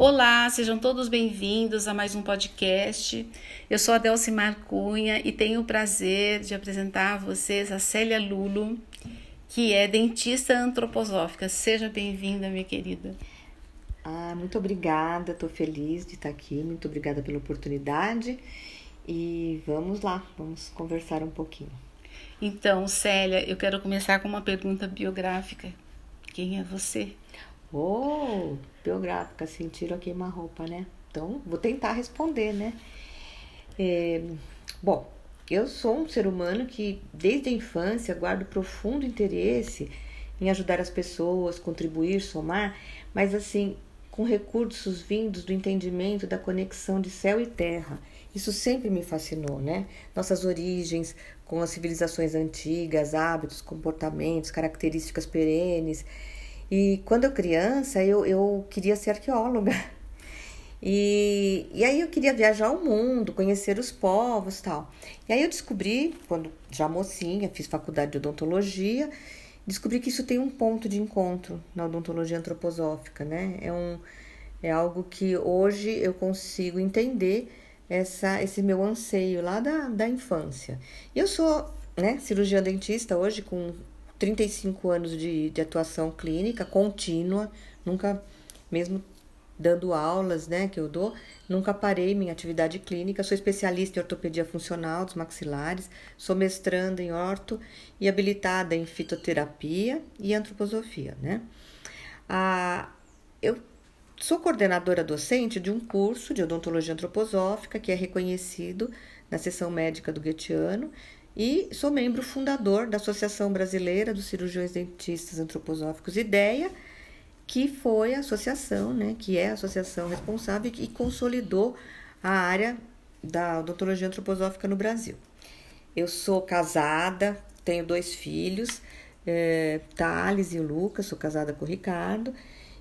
Olá, sejam todos bem-vindos a mais um podcast. Eu sou a Delcimar Cunha e tenho o prazer de apresentar a vocês a Célia Lulo, que é dentista antroposófica. Seja bem-vinda, minha querida. Ah, muito obrigada, estou feliz de estar aqui, muito obrigada pela oportunidade e vamos lá, vamos conversar um pouquinho. Então, Célia, eu quero começar com uma pergunta biográfica. Quem é você? Oh, biográfica, sentiram a queima-roupa, né? Então, vou tentar responder, né? É, bom, eu sou um ser humano que, desde a infância, guardo profundo interesse em ajudar as pessoas, contribuir, somar, mas assim, com recursos vindos do entendimento da conexão de céu e terra. Isso sempre me fascinou, né? Nossas origens com as civilizações antigas, hábitos, comportamentos, características perenes. E quando eu criança, eu, eu queria ser arqueóloga. E, e aí eu queria viajar o mundo, conhecer os povos tal. E aí eu descobri, quando já mocinha, fiz faculdade de odontologia, descobri que isso tem um ponto de encontro na odontologia antroposófica, né? É, um, é algo que hoje eu consigo entender essa, esse meu anseio lá da, da infância. Eu sou né, cirurgiã dentista hoje com 35 anos de, de atuação clínica contínua, nunca, mesmo dando aulas, né, que eu dou, nunca parei minha atividade clínica. Sou especialista em ortopedia funcional dos maxilares, sou mestranda em orto e habilitada em fitoterapia e antroposofia, né? Ah, eu sou coordenadora docente de um curso de odontologia antroposófica que é reconhecido na seção médica do Goetheano e sou membro fundador da Associação Brasileira dos Cirurgiões Dentistas Antroposóficos IDEA, que foi a associação, né, que é a associação responsável e consolidou a área da odontologia antroposófica no Brasil. Eu sou casada, tenho dois filhos, é, Thales e o Lucas, sou casada com o Ricardo,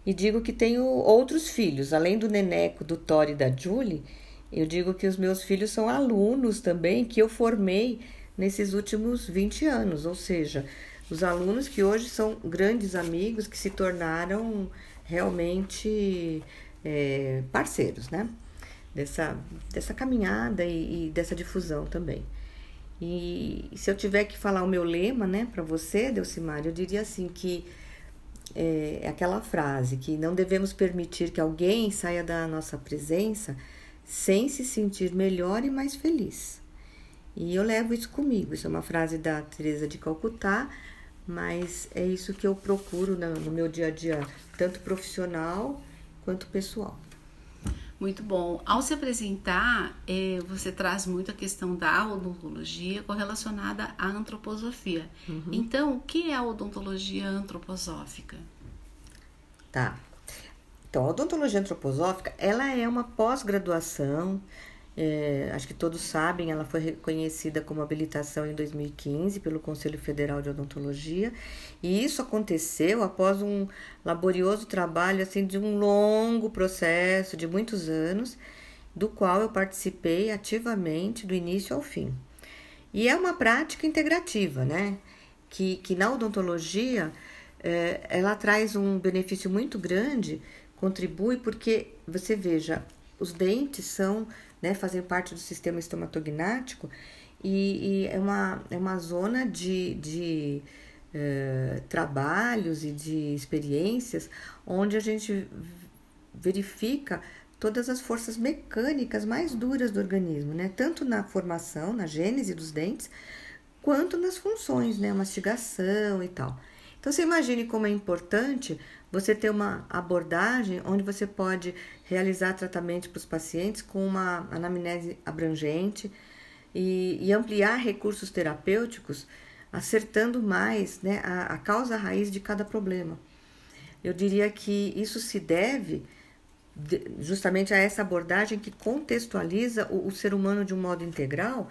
e digo que tenho outros filhos, além do Neneco, do Tori e da Julie, eu digo que os meus filhos são alunos também que eu formei nesses últimos 20 anos, ou seja, os alunos que hoje são grandes amigos que se tornaram realmente é, parceiros, né? Dessa, dessa caminhada e, e, dessa difusão também. E se eu tiver que falar o meu lema, né, para você, Delcimar, eu diria assim que é, é aquela frase que não devemos permitir que alguém saia da nossa presença sem se sentir melhor e mais feliz. E eu levo isso comigo. Isso é uma frase da Teresa de Calcutá, mas é isso que eu procuro no meu dia a dia, tanto profissional quanto pessoal. Muito bom. Ao se apresentar, é, você traz muito a questão da odontologia correlacionada à antroposofia. Uhum. Então, o que é a odontologia antroposófica? Tá. Então, a odontologia antroposófica, ela é uma pós-graduação é, acho que todos sabem, ela foi reconhecida como habilitação em 2015 pelo Conselho Federal de Odontologia, e isso aconteceu após um laborioso trabalho assim de um longo processo de muitos anos, do qual eu participei ativamente do início ao fim. E é uma prática integrativa, né? Que, que na odontologia é, ela traz um benefício muito grande, contribui porque você veja, os dentes são né, fazem parte do sistema estomatognático e, e é, uma, é uma zona de, de uh, trabalhos e de experiências onde a gente verifica todas as forças mecânicas mais duras do organismo, né? Tanto na formação, na gênese dos dentes, quanto nas funções, né? Mastigação e tal. Então você imagine como é importante você ter uma abordagem onde você pode realizar tratamento para os pacientes com uma anamnese abrangente e, e ampliar recursos terapêuticos, acertando mais né, a, a causa raiz de cada problema. Eu diria que isso se deve justamente a essa abordagem que contextualiza o, o ser humano de um modo integral,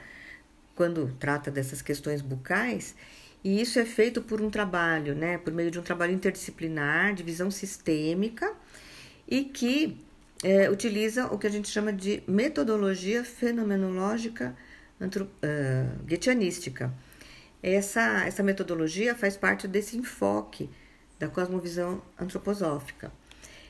quando trata dessas questões bucais e isso é feito por um trabalho, né, por meio de um trabalho interdisciplinar, de visão sistêmica, e que é, utiliza o que a gente chama de metodologia fenomenológica antro, uh, Essa, essa metodologia faz parte desse enfoque da cosmovisão antroposófica.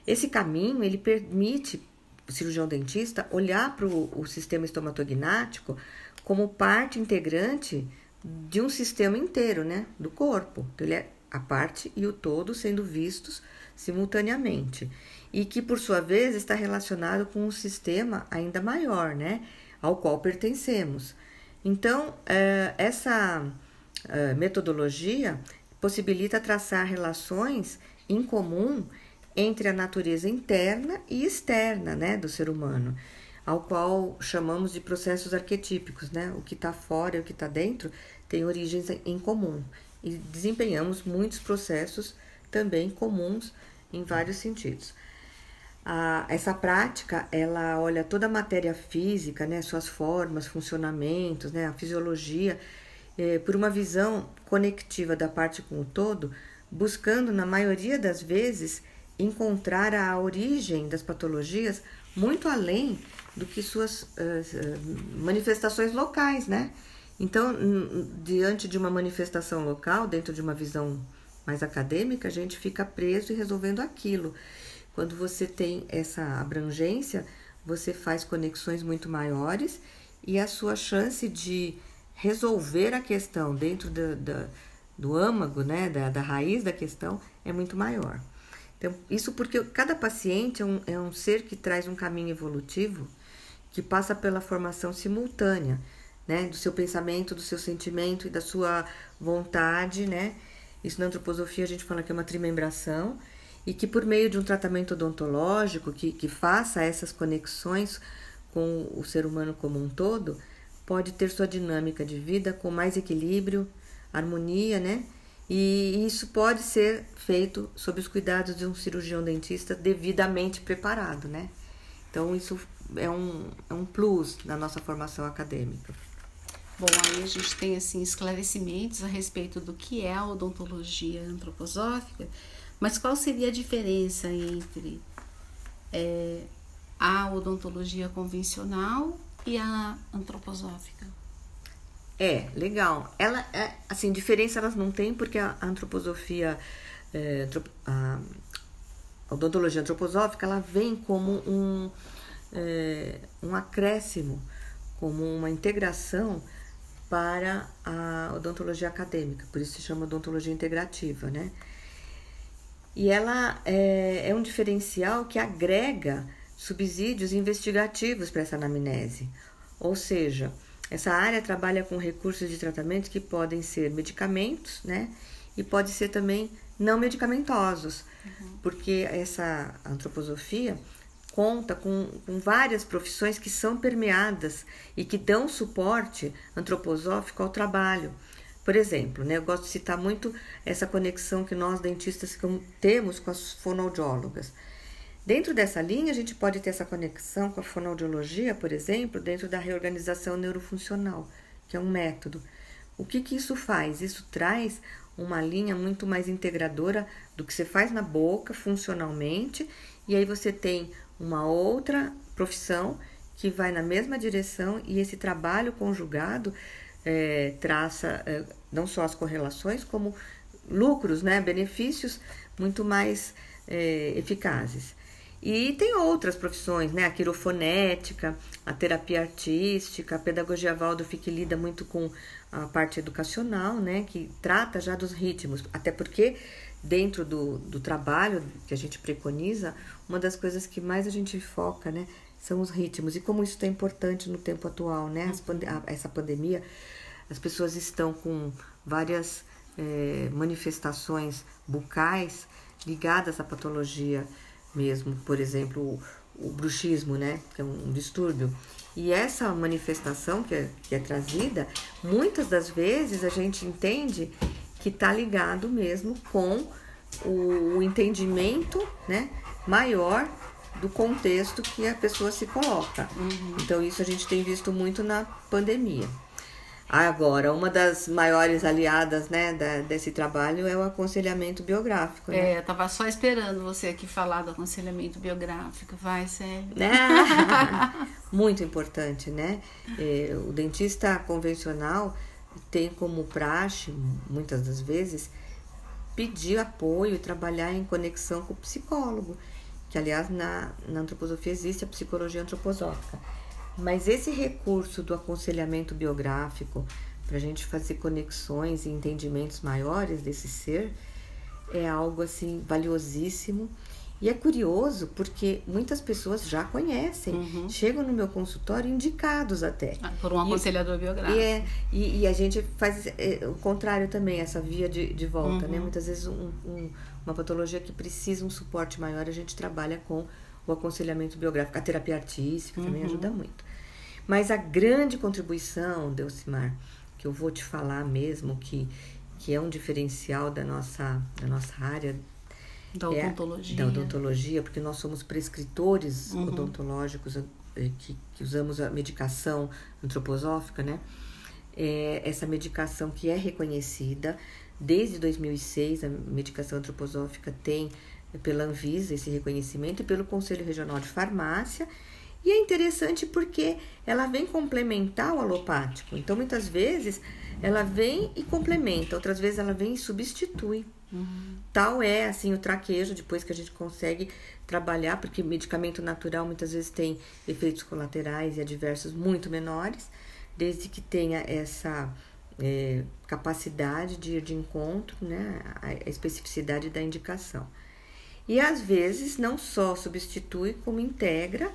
Esse caminho ele permite o cirurgião dentista olhar para o sistema estomatognático como parte integrante de um sistema inteiro, né, do corpo. Então, ele é a parte e o todo sendo vistos simultaneamente e que por sua vez está relacionado com um sistema ainda maior, né, ao qual pertencemos. Então, eh, essa eh, metodologia possibilita traçar relações em comum entre a natureza interna e externa né, do ser humano, ao qual chamamos de processos arquetípicos. Né? O que está fora e o que está dentro tem origens em comum e desempenhamos muitos processos também comuns em vários sentidos. essa prática, ela olha toda a matéria física, né, suas formas, funcionamentos, né, a fisiologia, eh, por uma visão conectiva da parte com o todo, buscando, na maioria das vezes, encontrar a origem das patologias muito além do que suas uh, manifestações locais, né? Então, diante de uma manifestação local, dentro de uma visão mais acadêmica, a gente fica preso e resolvendo aquilo. Quando você tem essa abrangência, você faz conexões muito maiores e a sua chance de resolver a questão dentro do, do, do âmago, né, da, da raiz da questão, é muito maior. Então, isso porque cada paciente é um, é um ser que traz um caminho evolutivo que passa pela formação simultânea, né, do seu pensamento, do seu sentimento e da sua vontade, né? Isso na antroposofia a gente fala que é uma trimembração e que por meio de um tratamento odontológico que, que faça essas conexões com o ser humano como um todo, pode ter sua dinâmica de vida com mais equilíbrio, harmonia, né? E isso pode ser feito sob os cuidados de um cirurgião dentista devidamente preparado, né? Então, isso é um, é um plus na nossa formação acadêmica. Bom, aí a gente tem assim esclarecimentos a respeito do que é a odontologia antroposófica, mas qual seria a diferença entre é, a odontologia convencional e a antroposófica? É, legal. Ela é, assim, diferença elas não têm porque a antroposofia, é, a odontologia antroposófica, ela vem como um, é, um acréscimo, como uma integração para a odontologia acadêmica, por isso se chama odontologia integrativa, né? E ela é, é um diferencial que agrega subsídios investigativos para essa anamnese, ou seja, essa área trabalha com recursos de tratamento que podem ser medicamentos, né? E pode ser também não medicamentosos, uhum. porque essa antroposofia conta com, com, várias profissões que são permeadas e que dão suporte antroposófico ao trabalho. Por exemplo, né, eu gosto de citar muito essa conexão que nós dentistas temos com as fonoaudiólogas. Dentro dessa linha, a gente pode ter essa conexão com a fonoaudiologia, por exemplo, dentro da reorganização neurofuncional, que é um método. O que, que isso faz? Isso traz uma linha muito mais integradora do que você faz na boca, funcionalmente, e aí você tem uma outra profissão que vai na mesma direção e esse trabalho conjugado é, traça é, não só as correlações, como lucros, né, benefícios muito mais é, eficazes. E tem outras profissões, né? A quirofonética, a terapia artística, a pedagogia Waldorf que lida muito com a parte educacional, né? Que trata já dos ritmos, até porque dentro do, do trabalho que a gente preconiza, uma das coisas que mais a gente foca, né? São os ritmos e como isso é importante no tempo atual, né? Pande essa pandemia, as pessoas estão com várias é, manifestações bucais ligadas à patologia mesmo, por exemplo, o, o bruxismo, né, que é um distúrbio. E essa manifestação que é, que é trazida, muitas das vezes a gente entende que está ligado mesmo com o, entendimento né, maior do contexto que a pessoa se coloca. Uhum. Então, isso a gente tem visto muito na pandemia. Agora, uma das maiores aliadas né, da, desse trabalho é o aconselhamento biográfico. Né? É, eu tava só esperando você aqui falar do aconselhamento biográfico. Vai, sério. Né? Muito importante, né? É, o dentista convencional tem como praxe, muitas das vezes, pedir apoio e trabalhar em conexão com o psicólogo. que aliás na, na antroposofia existe a psicologia antroposófica. Mas esse recurso do aconselhamento biográfico, para a gente fazer conexões e entendimentos maiores desse ser, é algo assim valiosíssimo. E é curioso porque muitas pessoas já conhecem, uhum. chegam no meu consultório indicados até. Ah, por um aconselhador e, biográfico. E, é, e, e, a gente faz é, o contrário também, essa via de, de volta, né? uhum. né? Muitas vezes um, um, uma patologia que precisa um suporte maior, a gente trabalha com o aconselhamento biográfico. A terapia artística uhum. também ajuda muito. Mas a grande contribuição, Delcimar, que eu vou te falar mesmo, que, que é um diferencial da nossa, da nossa área. Da odontologia. É, da odontologia, porque nós somos prescritores uhum. odontológicos eh, que, que, usamos a medicação antroposófica, né? É, essa medicação que é reconhecida desde 2006, a medicação antroposófica tem pela Anvisa esse reconhecimento e pelo Conselho Regional de Farmácia e é interessante porque ela vem complementar o alopático. Então, muitas vezes, ela vem e complementa, outras vezes ela vem e substitui. Uhum. Tal é assim o traquejo depois que a gente consegue trabalhar, porque medicamento natural muitas vezes tem efeitos colaterais e adversos muito menores, desde que tenha essa é, capacidade de ir de encontro, né, a especificidade da indicação. E às vezes não só substitui, como integra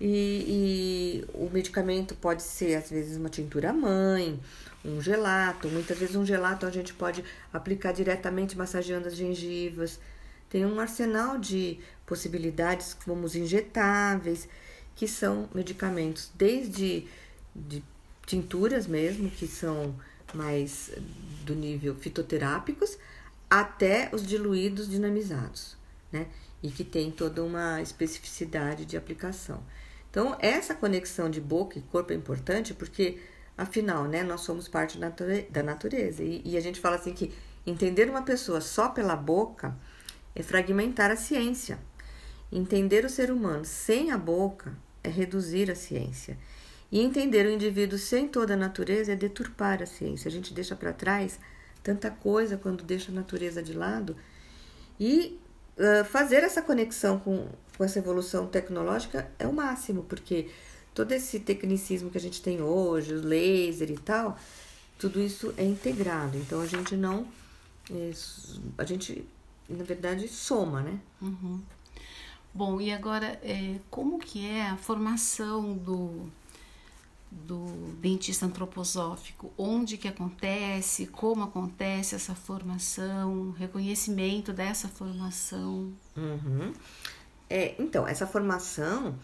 e, e, o medicamento pode ser, às vezes, uma tintura mãe, um gelato. Muitas vezes, um gelato a gente pode aplicar diretamente massageando as gengivas. Tem um arsenal de possibilidades, como os injetáveis, que são medicamentos desde de tinturas mesmo, que são mais do nível fitoterápicos, até os diluídos dinamizados, né? E que tem toda uma especificidade de aplicação. Então, essa conexão de boca e corpo é importante porque, afinal, né, nós somos parte da natureza. E, e a gente fala assim que entender uma pessoa só pela boca é fragmentar a ciência. Entender o ser humano sem a boca é reduzir a ciência. E entender o indivíduo sem toda a natureza é deturpar a ciência. A gente deixa para trás tanta coisa quando deixa a natureza de lado. E uh, fazer essa conexão com com essa evolução tecnológica é o máximo, porque todo esse tecnicismo que a gente tem hoje, o laser e tal, tudo isso é integrado. Então a gente não. É, a gente, na verdade, soma, né? Uhum. Bom, e agora, é, como que é a formação do, do dentista antroposófico? Onde que acontece? Como acontece essa formação? Reconhecimento dessa formação? Uhum. É, então, essa formação,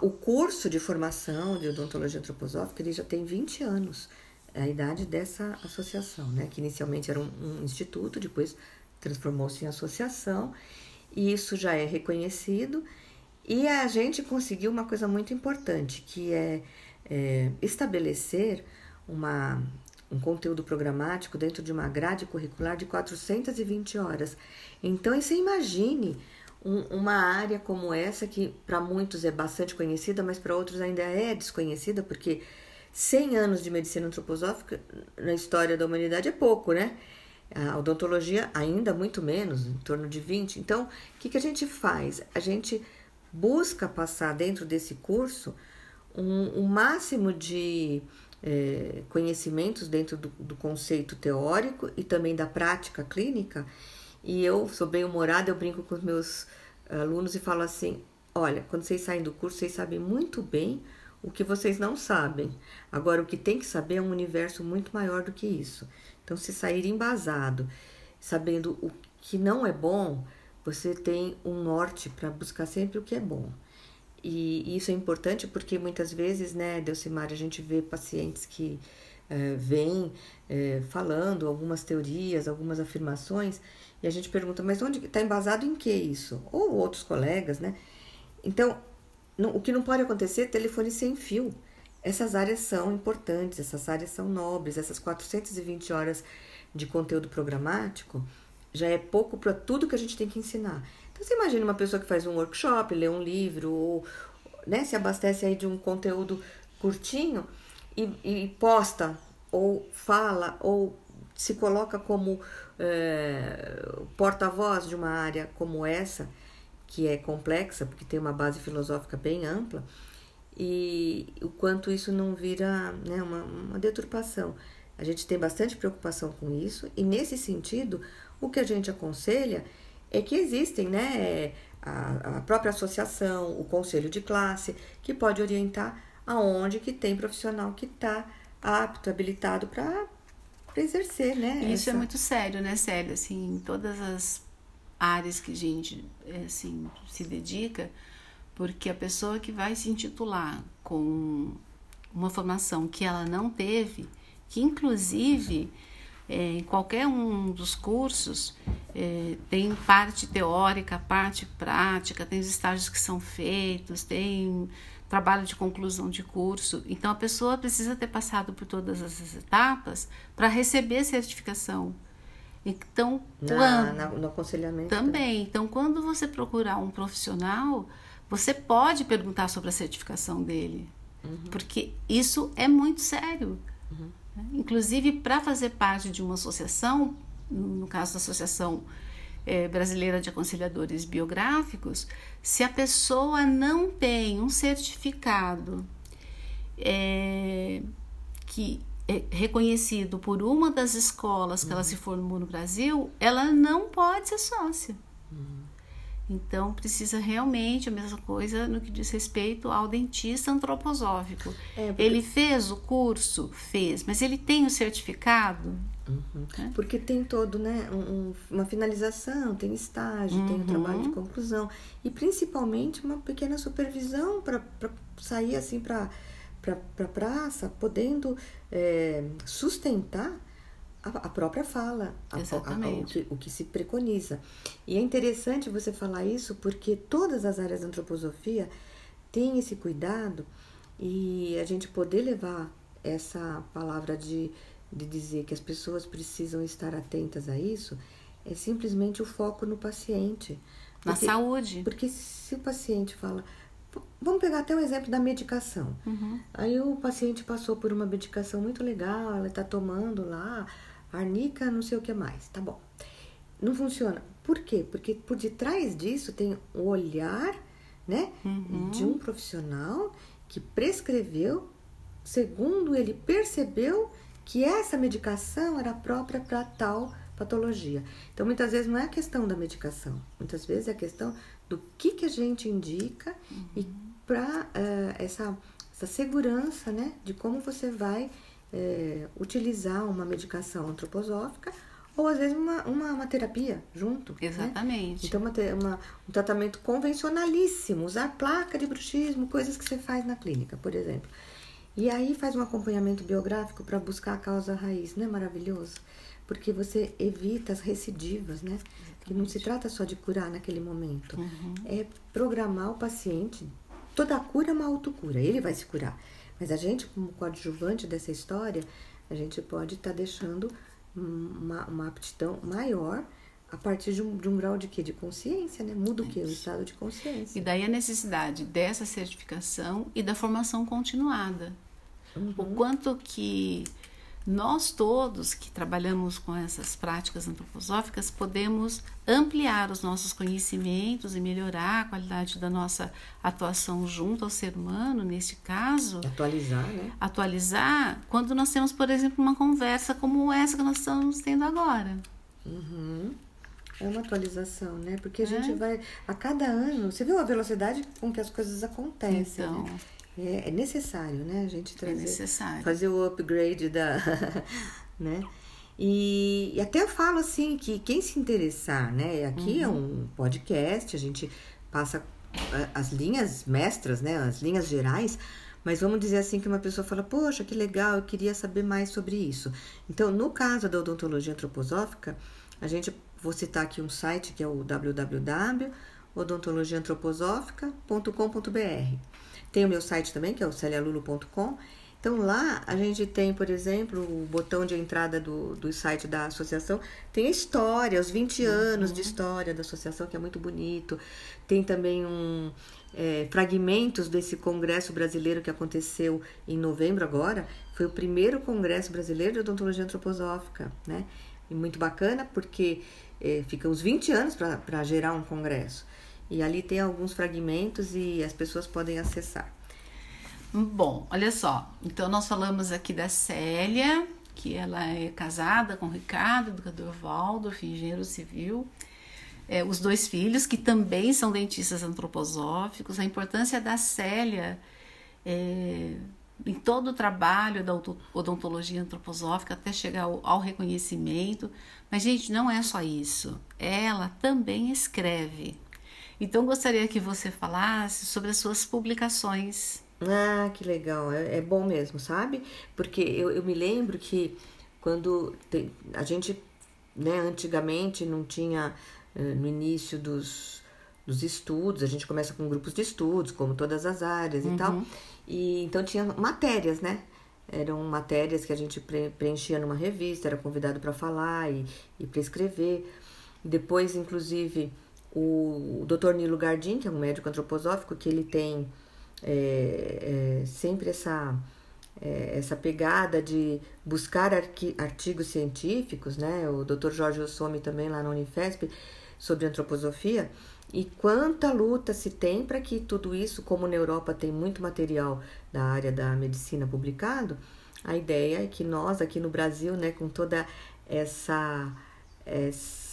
o curso de formação de odontologia antroposófica, ele já tem 20 anos, é a idade dessa associação, né? Que inicialmente era um, um instituto, depois transformou-se em associação, e isso já é reconhecido. E a gente conseguiu uma coisa muito importante, que é, é estabelecer uma, um conteúdo programático dentro de uma grade curricular de 420 horas. Então, você imagine um, uma área como essa, que para muitos é bastante conhecida, mas para outros ainda é desconhecida, porque 100 anos de medicina antroposófica na história da humanidade é pouco, né? A odontologia ainda muito menos, em torno de 20. Então, o que, que a gente faz? A gente busca passar dentro desse curso um, um máximo de é, conhecimentos dentro do, do conceito teórico e também da prática clínica e eu sou bem humorada, eu brinco com os meus alunos e falo assim: olha, quando vocês saem do curso, vocês sabem muito bem o que vocês não sabem. Agora, o que tem que saber é um universo muito maior do que isso. Então, se sair embasado, sabendo o que não é bom, você tem um norte para buscar sempre o que é bom. E isso é importante porque muitas vezes, né, Delcimar, a gente vê pacientes que é, vêm é, falando algumas teorias, algumas afirmações e a gente pergunta, mas onde está embasado em que isso? Ou outros colegas, né? Então, não, o que não pode acontecer é telefone sem fio. Essas áreas são importantes, essas áreas são nobres, essas 420 horas de conteúdo programático já é pouco para tudo que a gente tem que ensinar. Então, você imagina uma pessoa que faz um workshop, lê um livro, ou né, se abastece aí de um conteúdo curtinho e, e posta, ou fala, ou se coloca como é, porta-voz de uma área como essa, que é complexa, porque tem uma base filosófica bem ampla, e o quanto isso não vira né, uma, uma deturpação. A gente tem bastante preocupação com isso, e nesse sentido, o que a gente aconselha é que existem né, a, a própria associação, o conselho de classe, que pode orientar aonde que tem profissional que está apto, habilitado para exercer, né? Isso é essa... é muito sério, né, Célia? Assim, em todas as áreas que a gente assim, se dedica, porque a pessoa que vai se intitular com uma formação que ela não teve, que inclusive é, em qualquer um dos cursos é, tem parte teórica, parte prática, tem os estágios que são feitos, tem trabalho de conclusão de curso. Então a pessoa precisa ter passado por todas essas etapas para receber certificação. Então, na, quando, na, no aconselhamento também. Então, quando você procurar um profissional, você pode perguntar sobre a certificação dele, uhum. porque isso é muito sério. Uhum. Inclusive, para fazer parte de uma associação, no caso da Associação é, Brasileira de Aconselhadores Biográficos, se a pessoa não tem um certificado é, que é reconhecido por uma das escolas que uhum. ela se formou no Brasil, ela não pode ser sócia. Uhum. Então, precisa realmente a mesma coisa no que diz respeito ao dentista antroposófico. É, porque... Ele fez o curso? Fez, mas ele tem o certificado? Uhum. É? Porque tem todo, né, um, uma finalização, tem estágio, uhum. tem o uhum. trabalho de conclusão e principalmente uma pequena supervisão para sair assim para para pra praça, podendo é, sustentar a, a própria fala, a, o, que, o que se preconiza. E é interessante você falar isso porque todas as áreas da antroposofia têm esse cuidado e a gente poder levar essa palavra de, de dizer que as pessoas precisam estar atentas a isso é simplesmente o foco no paciente. Na saúde. Porque se o paciente fala. Vamos pegar até o um exemplo da medicação. Uhum. Aí o paciente passou por uma medicação muito legal, ela está tomando lá arnica, não sei o que mais, tá bom. Não funciona. Por quê? Porque por detrás disso tem o olhar, né, uhum. de um profissional que prescreveu, segundo ele percebeu que essa medicação era própria para tal patologia. Então, muitas vezes não é a questão da medicação, muitas vezes é a questão do que, que a gente indica uhum. e para uh, eh, essa, essa segurança, né, de como você vai é, utilizar uma medicação antroposófica ou às vezes uma, uma, uma terapia junto. Né? Exatamente. Né? Então, uma, uma, um tratamento convencionalíssimo, usar placa de bruxismo, coisas que você faz na clínica, por exemplo. E aí faz um acompanhamento biográfico para buscar a causa raiz, não é maravilhoso? Porque você evita as recidivas, né? Exatamente. Que não se trata só de curar naquele momento. Uhum. É programar o paciente. Toda cura é uma autocura, ele vai se curar. Mas a gente, como coadjuvante dessa história, a gente pode estar tá deixando uma, uma aptidão maior a partir de um, de um grau de quê? De consciência, né? Muda o quê? O estado de consciência. E daí a necessidade dessa certificação e da formação continuada. Uhum. O quanto que nós todos que trabalhamos com essas práticas antroposóficas podemos ampliar os nossos conhecimentos e melhorar a qualidade da nossa atuação junto ao ser humano, neste caso. Atualizar, né? Atualizar quando nós temos, por exemplo, uma conversa como essa que nós estamos tendo agora. Uhum. É uma atualização, né? Porque a é. gente vai. A cada ano. Você viu a velocidade com que as coisas acontecem. Então. Né? É, é necessário, né? A gente é trazer, é necessário. fazer o upgrade da, né? E, e, até eu falo assim que quem se interessar, né? Aqui é uhum. é um podcast, a gente passa as linhas mestras, né? As linhas gerais. Mas vamos dizer assim que uma pessoa fala, poxa, que legal, eu queria saber mais sobre isso. Então, no caso da odontologia antroposófica, a gente vou citar aqui um site que é o www.odontologiaantroposófica.com.br. Tem o meu site também, que é o celialulo.com. Então lá a gente tem, por exemplo, o botão de entrada do, do site da associação, tem a história, os 20 uhum. anos de história da associação, que é muito bonito. Tem também um, é, fragmentos desse congresso brasileiro que aconteceu em novembro agora. Foi o primeiro congresso brasileiro de odontologia antroposófica, né? E muito bacana porque é, fica uns 20 anos para gerar um congresso. E ali tem alguns fragmentos e as pessoas podem acessar. Bom, olha só. Então nós falamos aqui da Célia, que ela é casada com o Ricardo, educador Waldorf, engenheiro civil. É, os dois filhos, que também são dentistas antroposóficos. A importância da Célia é, em todo o trabalho da odontologia antroposófica até chegar ao, ao reconhecimento. Mas, gente, não é só isso. Ela também escreve. Então, gostaria que você falasse sobre as suas publicações ah, que legal, é, é bom mesmo, sabe? Porque eu, eu me lembro que quando tem, a gente, né, antigamente não tinha, eh, no início dos, dos estudos, a gente começa com grupos de estudos, como todas as áreas uhum. e tal, e então tinha matérias, né? Eram matérias que a gente preenchia numa revista, era convidado para falar e, e para escrever. Depois, inclusive, o, Dr. Nilo Gardim, que é um médico antroposófico, que ele tem é, é, sempre essa, é, essa pegada de buscar artigos científicos, né? O Dr. Jorge Ossomi também lá na Unifesp sobre antroposofia. E quanta luta se tem para que tudo isso, como na Europa tem muito material da área da medicina publicado, a ideia é que nós aqui no Brasil, né, com toda essa, essa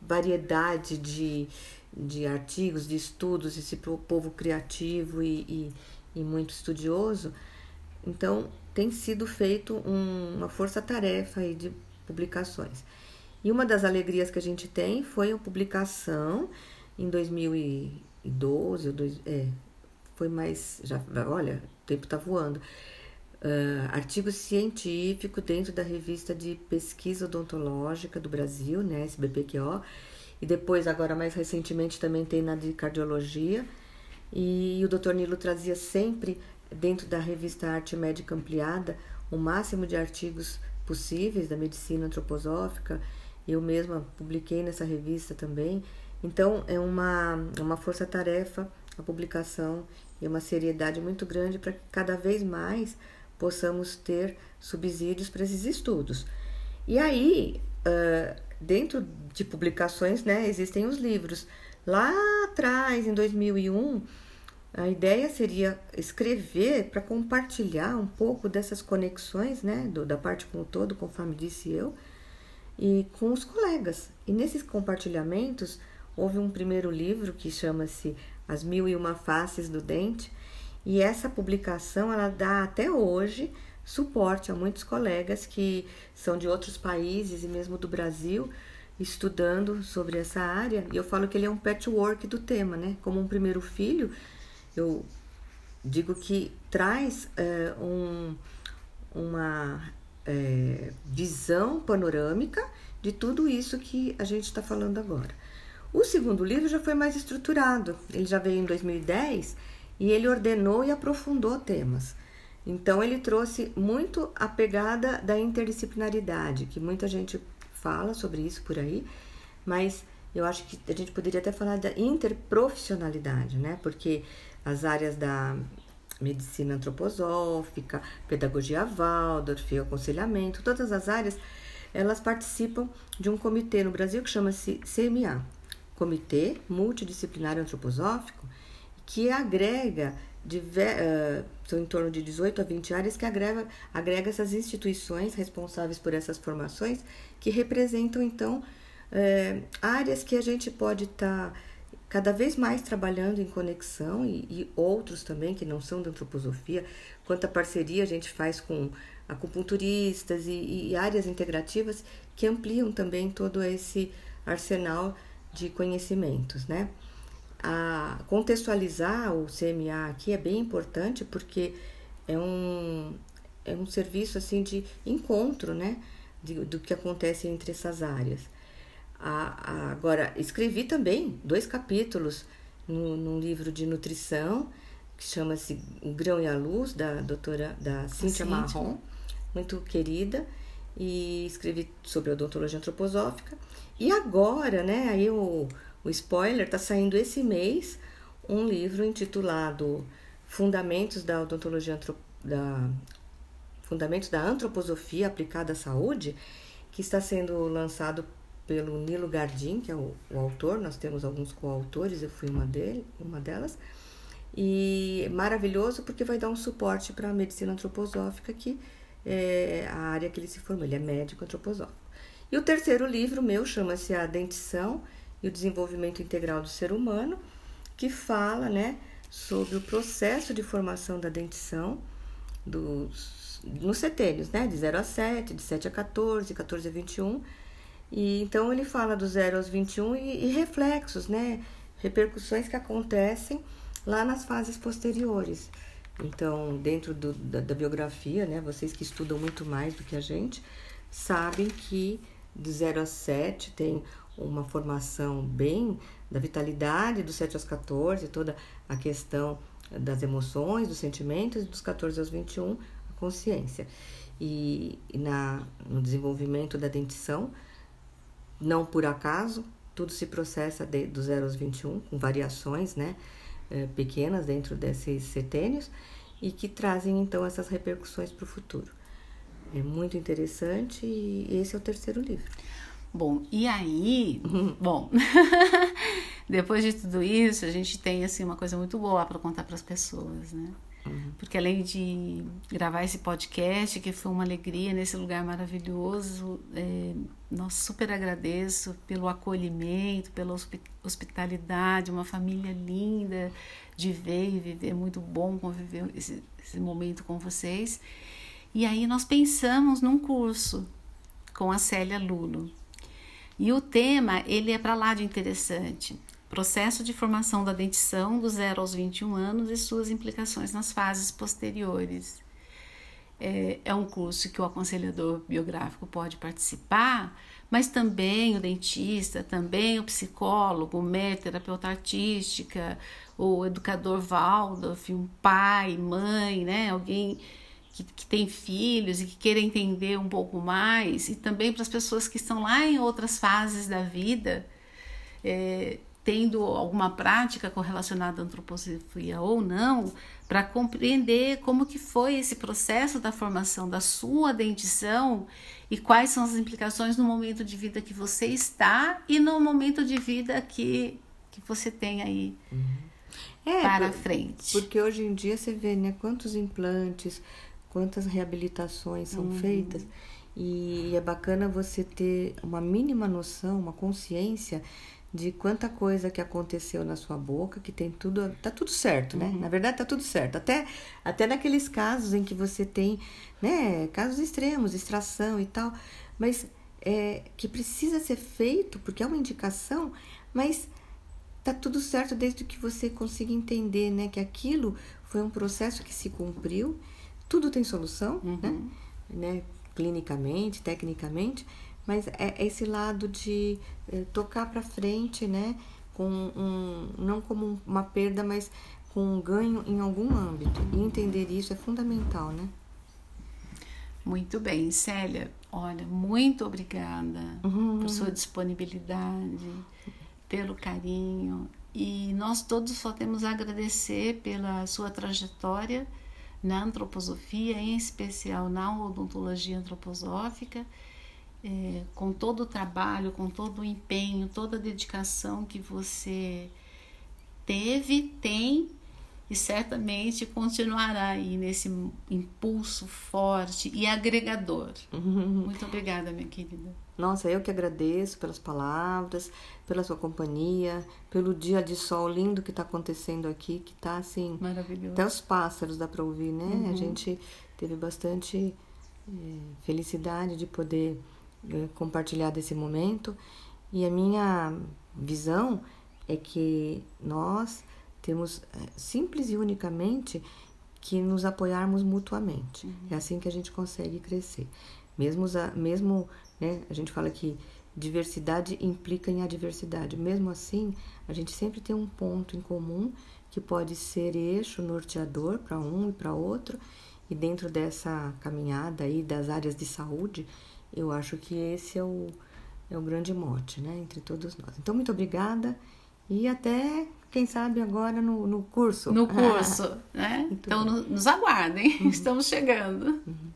variedade de, de artigos, de estudos, esse povo criativo e, e, e muito estudioso. Então, tem sido feito um, uma força-tarefa de publicações. E uma das alegrias que a gente tem foi a publicação em 2012, dois, é, foi mais, já, olha, o tempo está voando, uh, artigo científico dentro da revista de pesquisa odontológica do Brasil, né, SBPQO, e depois, agora mais recentemente, também tem na de cardiologia. E o Dr. Nilo trazia sempre, dentro da revista Arte Médica Ampliada, o máximo de artigos possíveis da medicina antroposófica. Eu mesma publiquei nessa revista também. Então, é uma, uma força-tarefa a publicação e uma seriedade muito grande para que cada vez mais possamos ter subsídios para esses estudos. E aí, uh, dentro de publicações, né, existem os livros. Lá atrás, em 2001, a ideia seria escrever para compartilhar um pouco dessas conexões, né, do, da parte com o todo, conforme disse eu, e com os colegas. E nesses compartilhamentos, houve um primeiro livro que chama-se As Mil e Uma Faces do Dente, e essa publicação ela dá até hoje suporte a muitos colegas que são de outros países e mesmo do Brasil estudando sobre essa área. E eu falo que ele é um patchwork do tema, né? Como um primeiro filho, eu digo que traz é, um, uma é, visão panorâmica de tudo isso que a gente está falando agora. O segundo livro já foi mais estruturado, ele já veio em 2010 e ele ordenou e aprofundou temas. Então, ele trouxe muito a pegada da interdisciplinaridade, que muita gente fala sobre isso por aí, mas eu acho que a gente poderia até falar da interprofissionalidade, né? Porque as áreas da medicina antroposófica, pedagogia Waldorf, aconselhamento, todas as áreas, elas participam de um comitê no Brasil que chama-se CMA, Comitê Multidisciplinar Antroposófico, que agrega uh, são em torno de 18 a 20 áreas que agrega, agrega essas instituições responsáveis por essas formações, que representam então uh, áreas que a gente pode estar tá cada vez mais trabalhando em conexão e, e, outros também que não são da antroposofia, quanta parceria a gente faz com acupunturistas e, e áreas integrativas que ampliam também todo esse arsenal de conhecimentos, né? A contextualizar o CMA aqui é bem importante porque é um, é um serviço assim de encontro, né, de, do que acontece entre essas áreas. A, a, agora, escrevi também dois capítulos no, num livro de nutrição que chama-se O Grão e a Luz, da doutora da Cíntia Marrom, muito querida, e escrevi sobre odontologia antroposófica. E agora, né, aí o o spoiler está saindo esse mês um livro intitulado Fundamentos da Odontologia da Fundamentos da Antroposofia aplicada à saúde, que está sendo lançado pelo Nilo Gardim, que é o, o autor, nós temos alguns coautores, eu fui uma, dele, uma delas, e maravilhoso porque vai dar um suporte para a medicina antroposófica, que é a área que ele se formou, ele é médico antroposófico. E o terceiro livro meu chama-se A Dentição e o Desenvolvimento Integral do Ser Humano, que fala né, sobre o processo de formação da dentição dos, nos setênios, né, de 0 a 7, de 7 a 14, 14 a 21. E, então ele fala do 0 aos 21 e, e reflexos, né, repercussões que acontecem lá nas fases posteriores. Então, dentro do, da, da, biografia, né, vocês que estudam muito mais do que a gente, sabem que de 0 a 7 tem uma formação bem da vitalidade, dos 7 aos 14, toda a questão das emoções, dos sentimentos, dos 14 aos 21, a consciência. E, e na, no desenvolvimento da dentição, não por acaso, tudo se processa de, do 0 aos 21, com variações né, é, pequenas dentro desses setênios, e que trazem então essas repercussões para o futuro. É muito interessante e esse é o terceiro livro. Bom, e aí, uhum. bom, depois de tudo isso, a gente tem assim uma coisa muito boa para contar para as pessoas, né? Uhum. Porque além de gravar esse podcast, que foi uma alegria nesse lugar maravilhoso, é, nossa, super agradeço pelo acolhimento, pela hospitalidade, uma família linda de ver e viver, muito bom conviver esse, esse momento com vocês. E aí nós pensamos num curso com a Célia Lulo. E o tema, ele é para lá de interessante. Processo de formação da dentição do 0 aos 21 anos e suas implicações nas fases posteriores. É, é um curso que o aconselhador biográfico pode participar, mas também o dentista, também o psicólogo, o médico, terapeuta artística, o educador Waldorf, um pai, mãe, né? Alguém que, que tem filhos e que queira entender um pouco mais, e também para as pessoas que estão lá em outras fases da vida, é, tendo alguma prática correlacionada à antroposofia ou não, para compreender como que foi esse processo da formação da sua dentição e quais são as implicações no momento de vida que você está e no momento de vida que, que você tem aí uhum. é, para frente. Porque hoje em dia você vê, né, quantos implantes, quantas reabilitações são uhum. feitas. E é bacana você ter uma mínima noção, uma consciência de quanta coisa que aconteceu na sua boca, que tem tudo, tá tudo certo, né? Uhum. Na verdade tá tudo certo. Até até naqueles casos em que você tem, né, casos extremos, extração e tal, mas é, que precisa ser feito porque é uma indicação, mas tá tudo certo desde que você consiga entender, né, que aquilo foi um processo que se cumpriu tudo tem solução, uhum. né? né? Clinicamente, tecnicamente, mas é esse lado de é, tocar para frente, né? Com um, não como uma perda, mas com um ganho em algum âmbito. E entender isso é fundamental, né? Muito bem, Célia. Olha, muito obrigada uhum. por sua disponibilidade, pelo carinho. E nós todos só temos a agradecer pela sua trajetória na antroposofia, em especial na odontologia antroposófica, é, com todo o trabalho, com todo o empenho, toda a dedicação que você teve, tem e certamente continuará aí nesse impulso forte e agregador. Muito obrigada, minha querida. Nossa, eu que agradeço pelas palavras, pela sua companhia, pelo dia de sol lindo que está acontecendo aqui, que está assim. Maravilhoso. Até os pássaros dá para ouvir, né? Uhum. A gente teve bastante é, felicidade de poder é, compartilhar desse momento. E a minha visão é que nós temos é, simples e unicamente que nos apoiarmos mutuamente. Uhum. É assim que a gente consegue crescer. Mesmo, mesmo né? A gente fala que diversidade implica em adversidade. Mesmo assim, a gente sempre tem um ponto em comum que pode ser eixo norteador para um e para outro. E dentro dessa caminhada aí das áreas de saúde, eu acho que esse é o, é o grande mote, né? Entre todos nós. Então, muito obrigada e até, quem sabe, agora no, no curso. No curso, né? então, nos aguardem. Uhum. Estamos chegando. Uhum.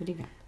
Obrigada.